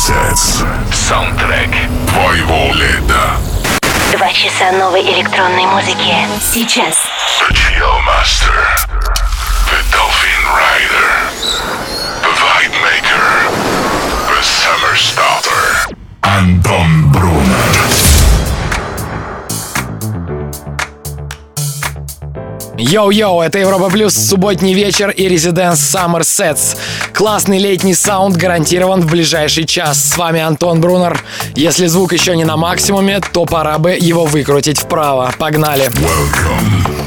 Sets. Саундтрек твоего лета. Два часа новой электронной музыки. Сейчас. The Chill Master. The Dolphin Rider. The Vibe Maker. The Summer Starter. Антон Брунер. Йоу-йоу, это Европа Плюс, субботний вечер и Residence Summer Sets. Классный летний саунд гарантирован в ближайший час. С вами Антон Брунер. Если звук еще не на максимуме, то пора бы его выкрутить вправо. Погнали. Welcome to.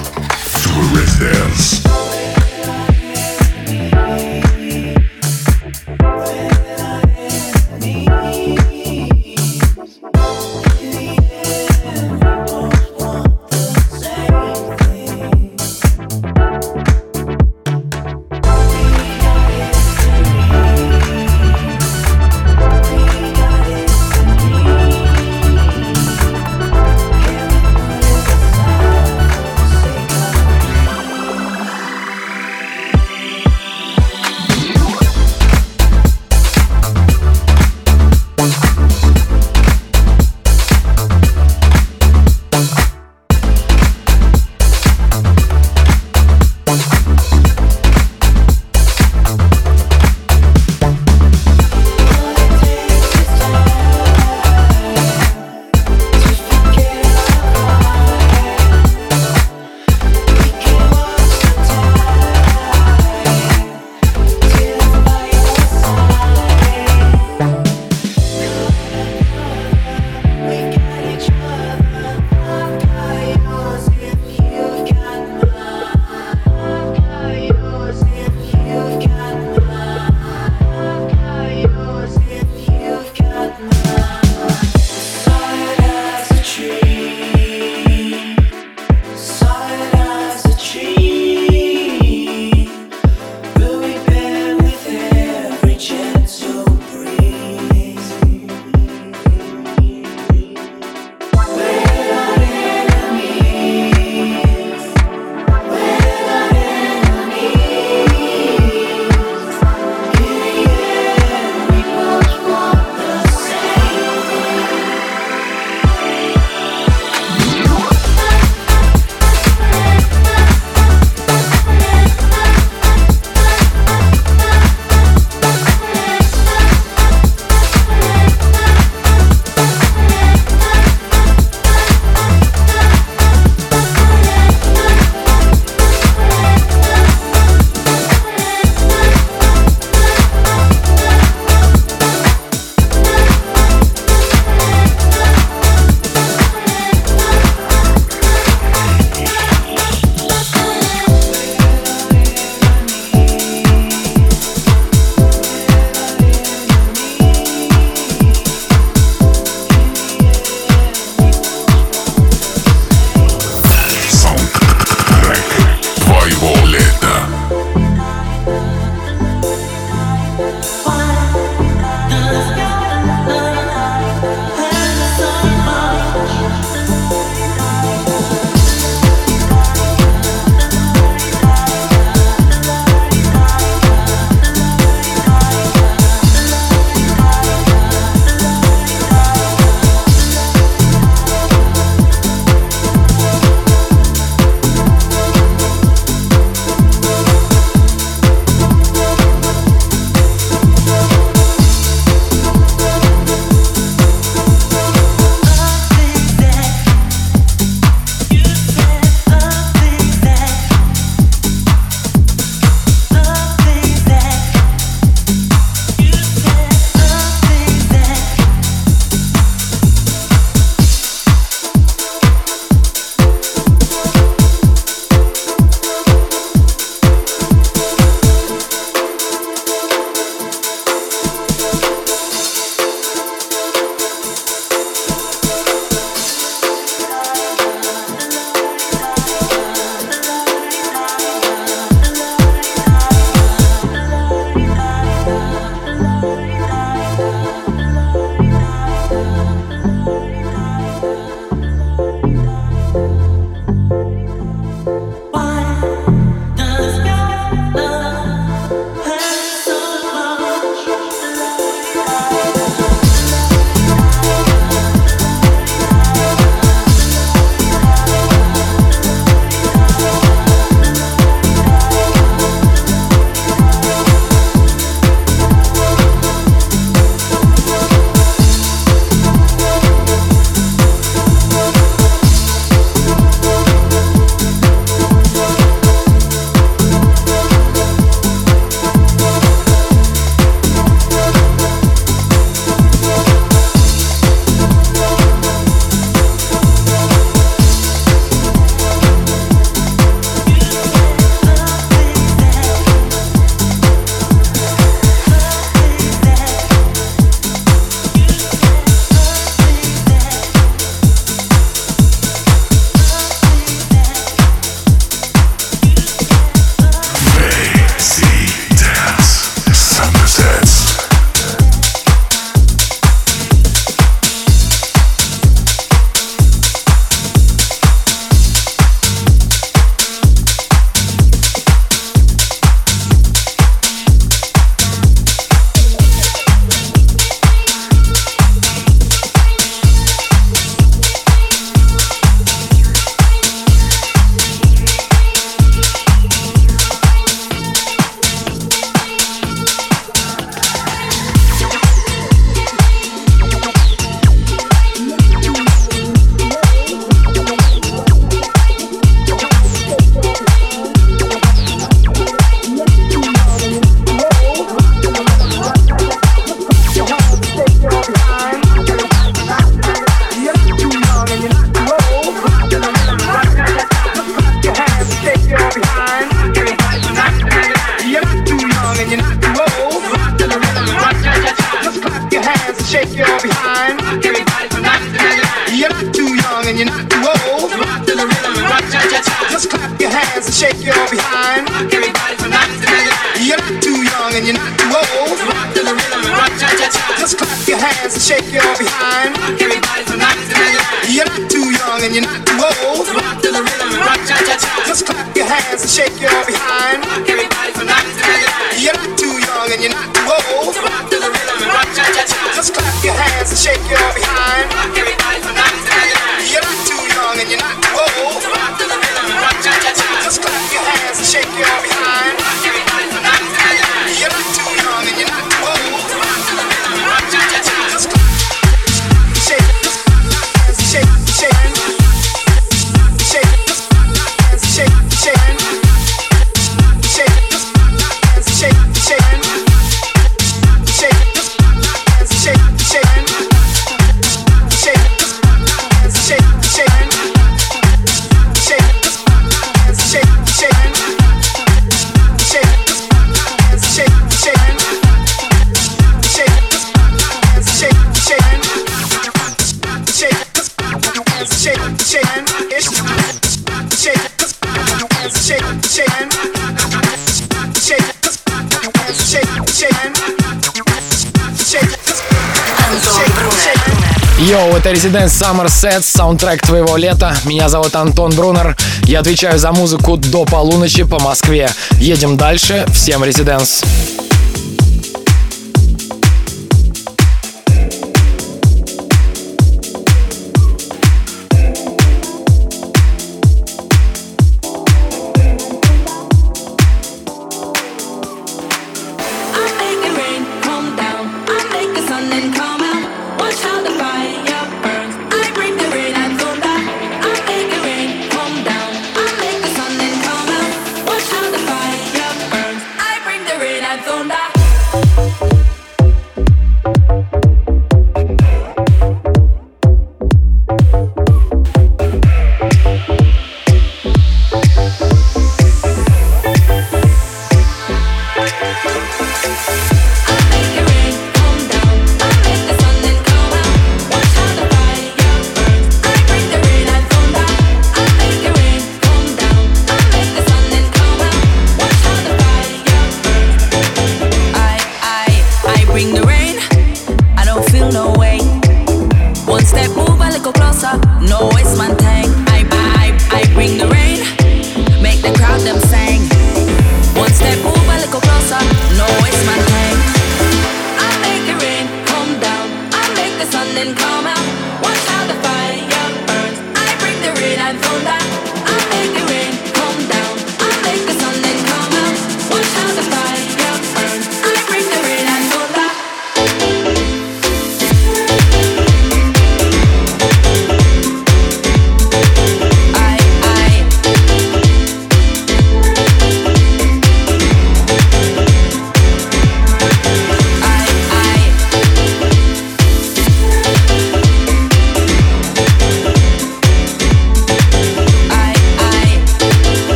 Это Residence Summer Set, саундтрек твоего лета. Меня зовут Антон Брунер. Я отвечаю за музыку до полуночи по Москве. Едем дальше. Всем Residence.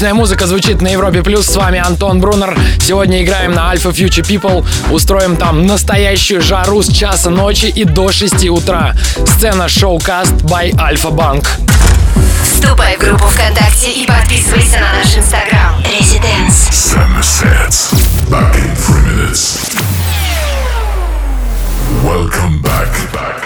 Отличная музыка звучит на Европе Плюс. С вами Антон Брунер. Сегодня играем на Alpha Future People. Устроим там настоящую жару с часа ночи и до 6 утра. Сцена шоу-каст by Alpha Bank. Вступай в группу ВКонтакте и подписывайся на наш Инстаграм. Residence. Summer sets. Back in three minutes. Welcome back, back,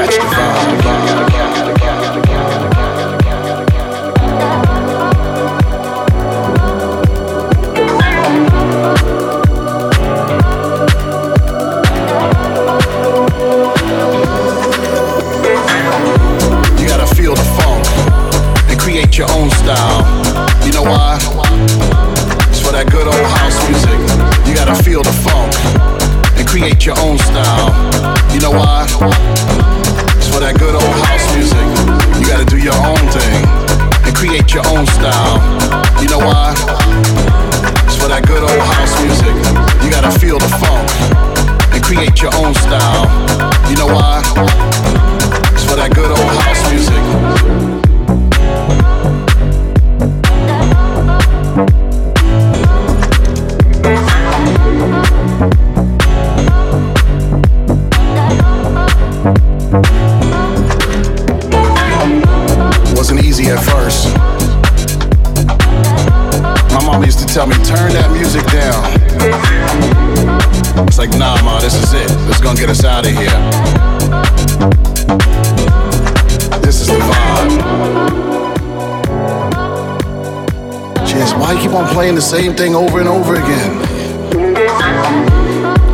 catch the vibe. You gotta feel the funk and create your own style. You know why? It's for that good old house music. You gotta feel the funk and create your own style. You know why? For that good old house music. You gotta do your own thing and create your own style. You know why? It's for that good old house music. You gotta feel the funk and create your own style. You know why? It's for that good old house music. Out of here. This is the vibe. Cheers, why you keep on playing the same thing over and over again?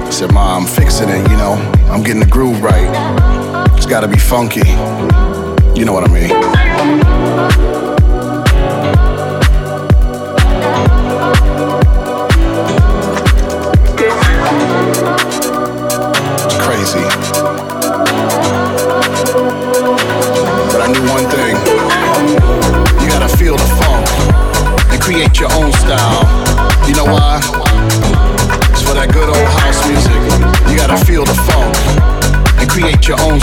I said, Ma, I'm fixing it, you know. I'm getting the groove right. It's gotta be funky. You know what I mean. Your own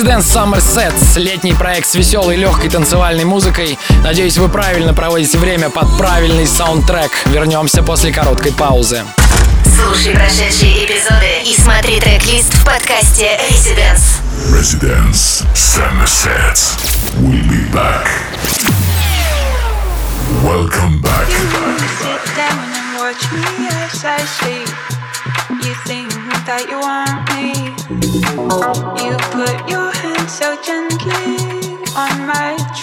Residence Summer Sets, летний проект с веселой, легкой танцевальной музыкой. Надеюсь, вы правильно проводите время под правильный саундтрек. Вернемся после короткой паузы. Слушай прошедшие эпизоды и смотри трек-лист в подкасте Residence. Residence Summer Sets. We'll be back. Welcome back. You think that you want me. You put your hand so gently on my cheek.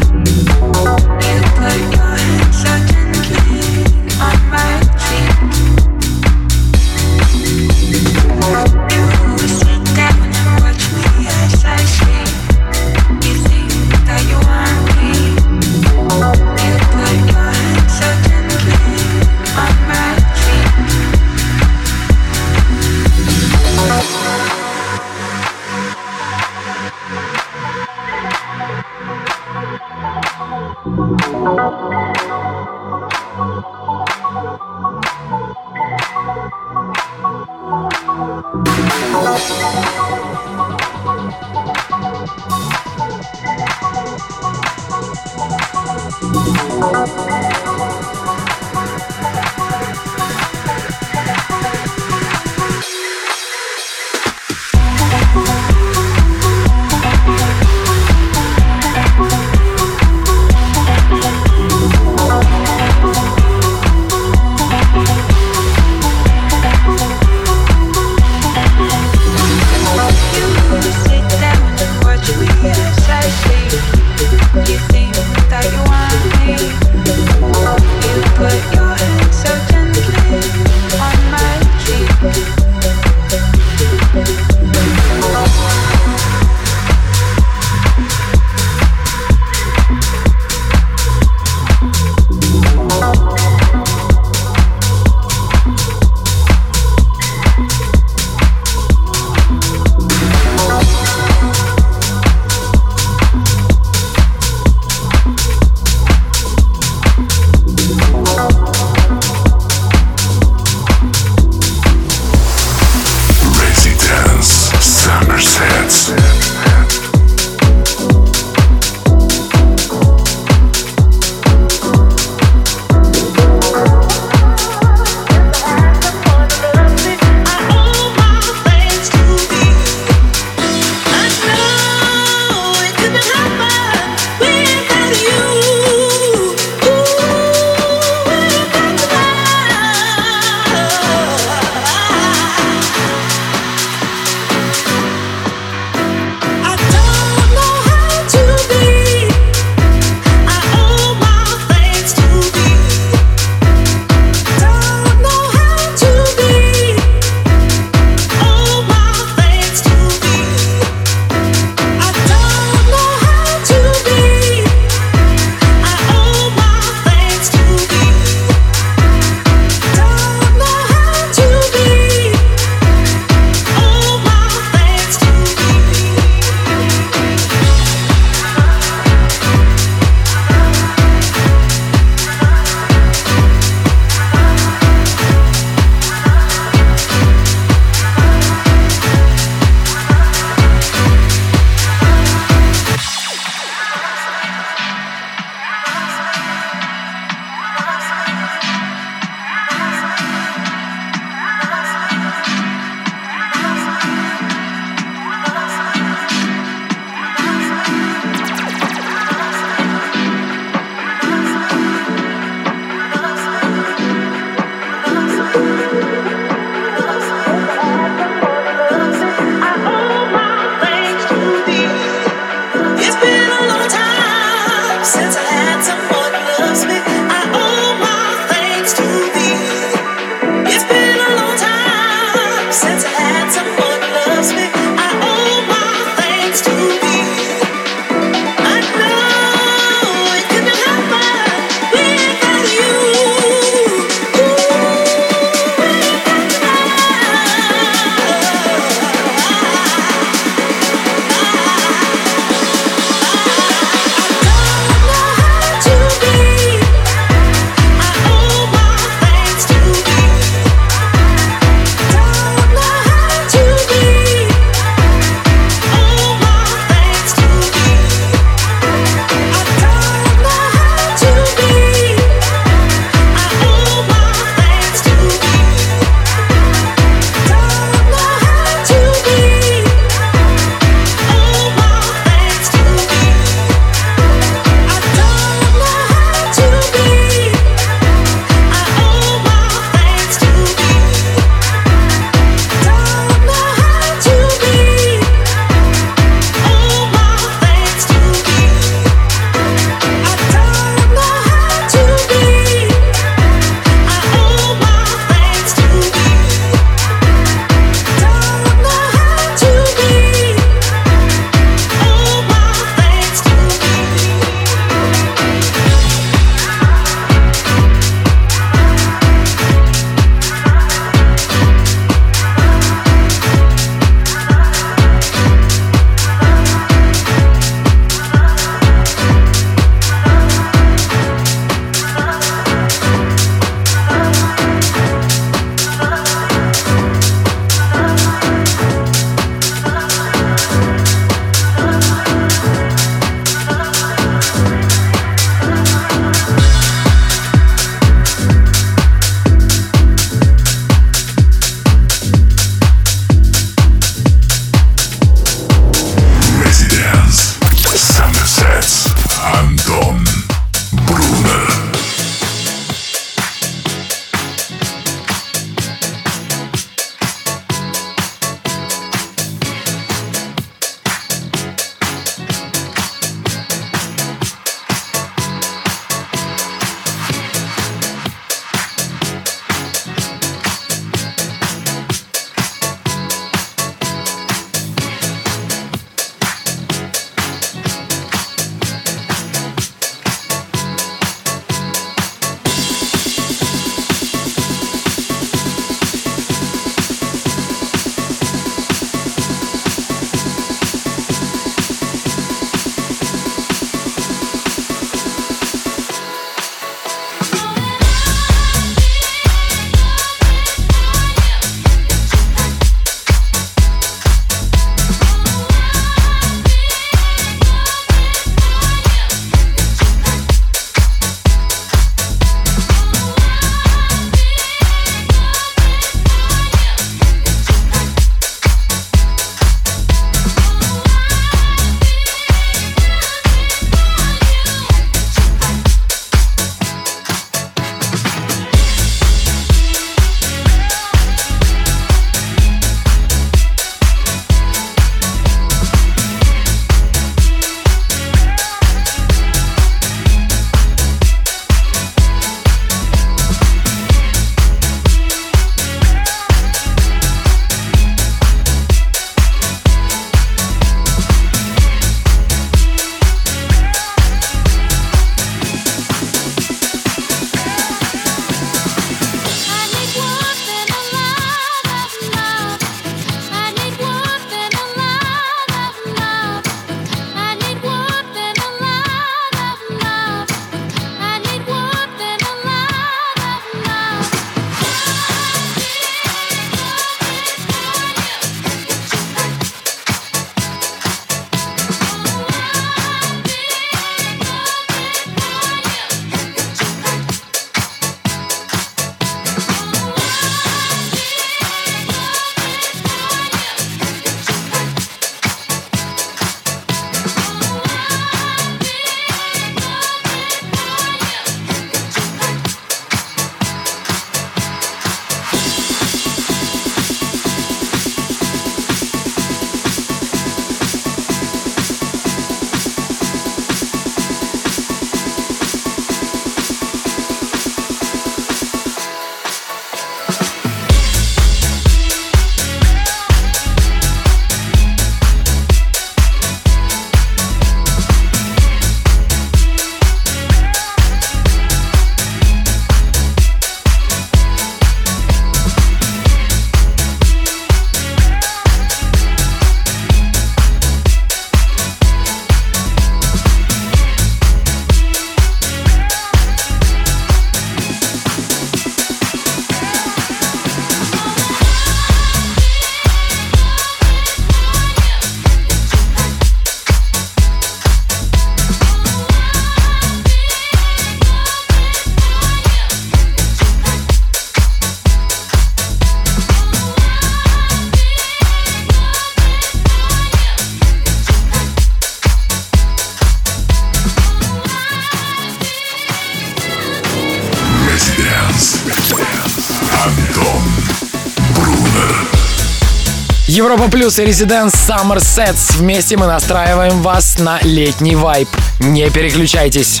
Плюс и Residents Summer Sets. Вместе мы настраиваем вас на летний вайб. Не переключайтесь.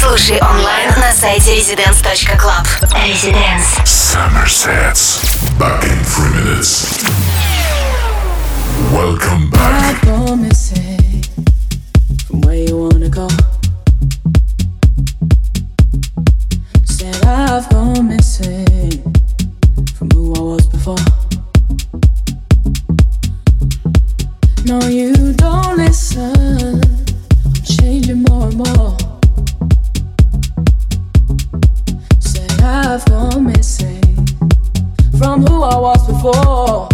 Слушай онлайн на сайте residence.club. Residence. Summer Sets. Back in three minutes. Welcome back. I promise I've gone missing from who I was before.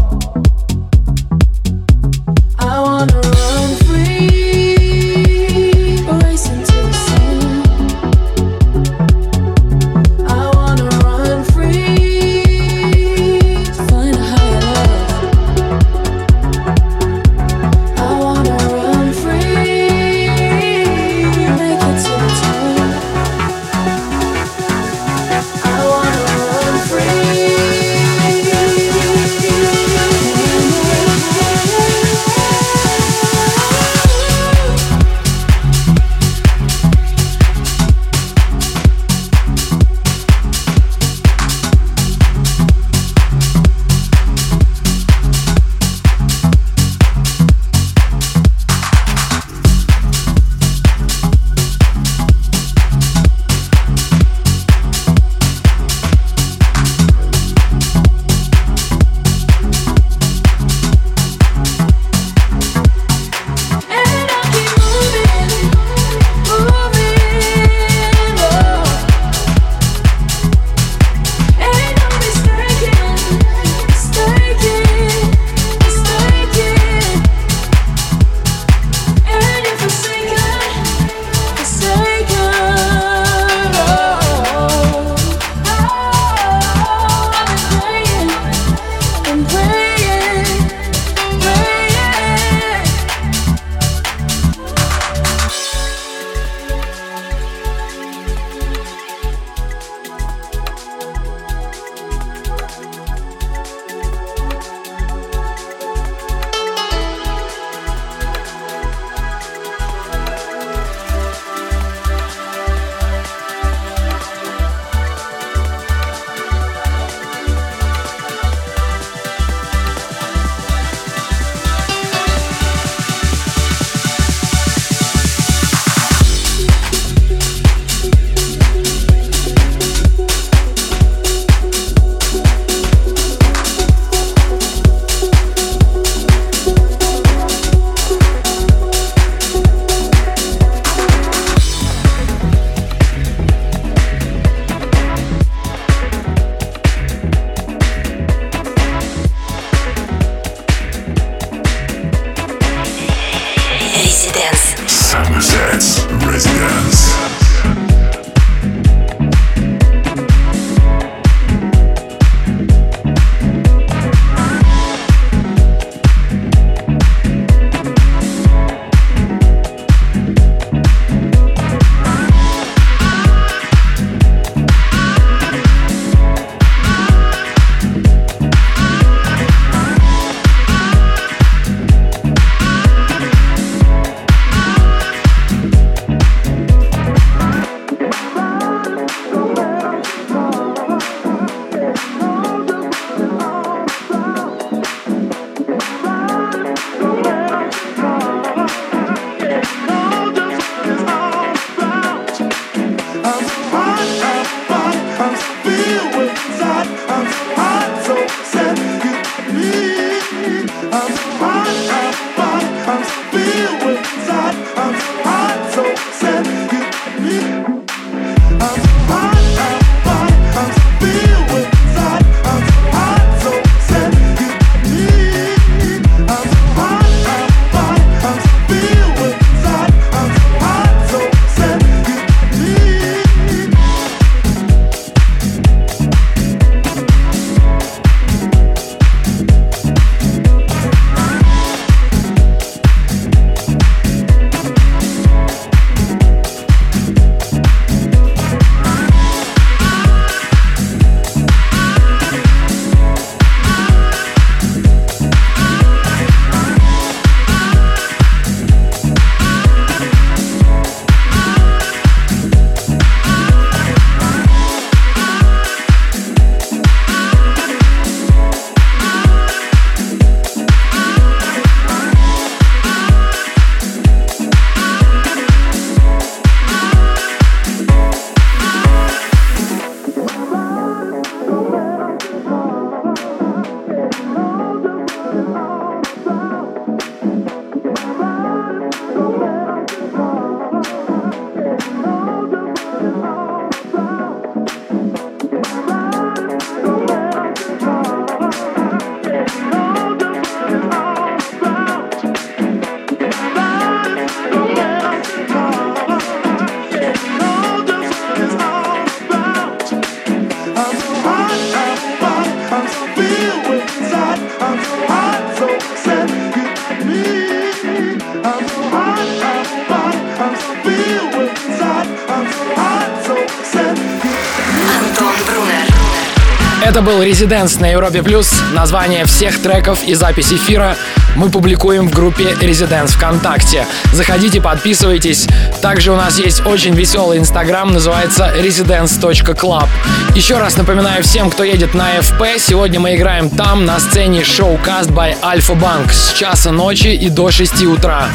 Был Резиденс на Европе Плюс. Название всех треков и запись эфира мы публикуем в группе Резиденс ВКонтакте. Заходите, подписывайтесь. Также у нас есть очень веселый инстаграм, называется residence.club. Еще раз напоминаю всем, кто едет на FP, сегодня мы играем там на сцене шоу Cast by Alpha Bank с часа ночи и до 6 утра.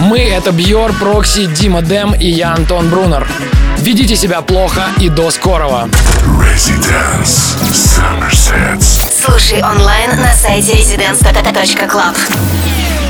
Мы — это Бьор, Прокси, Дима Дэм и я, Антон Брунер. Ведите себя плохо и до скорого. Residence. Слушай онлайн на сайте residence.club.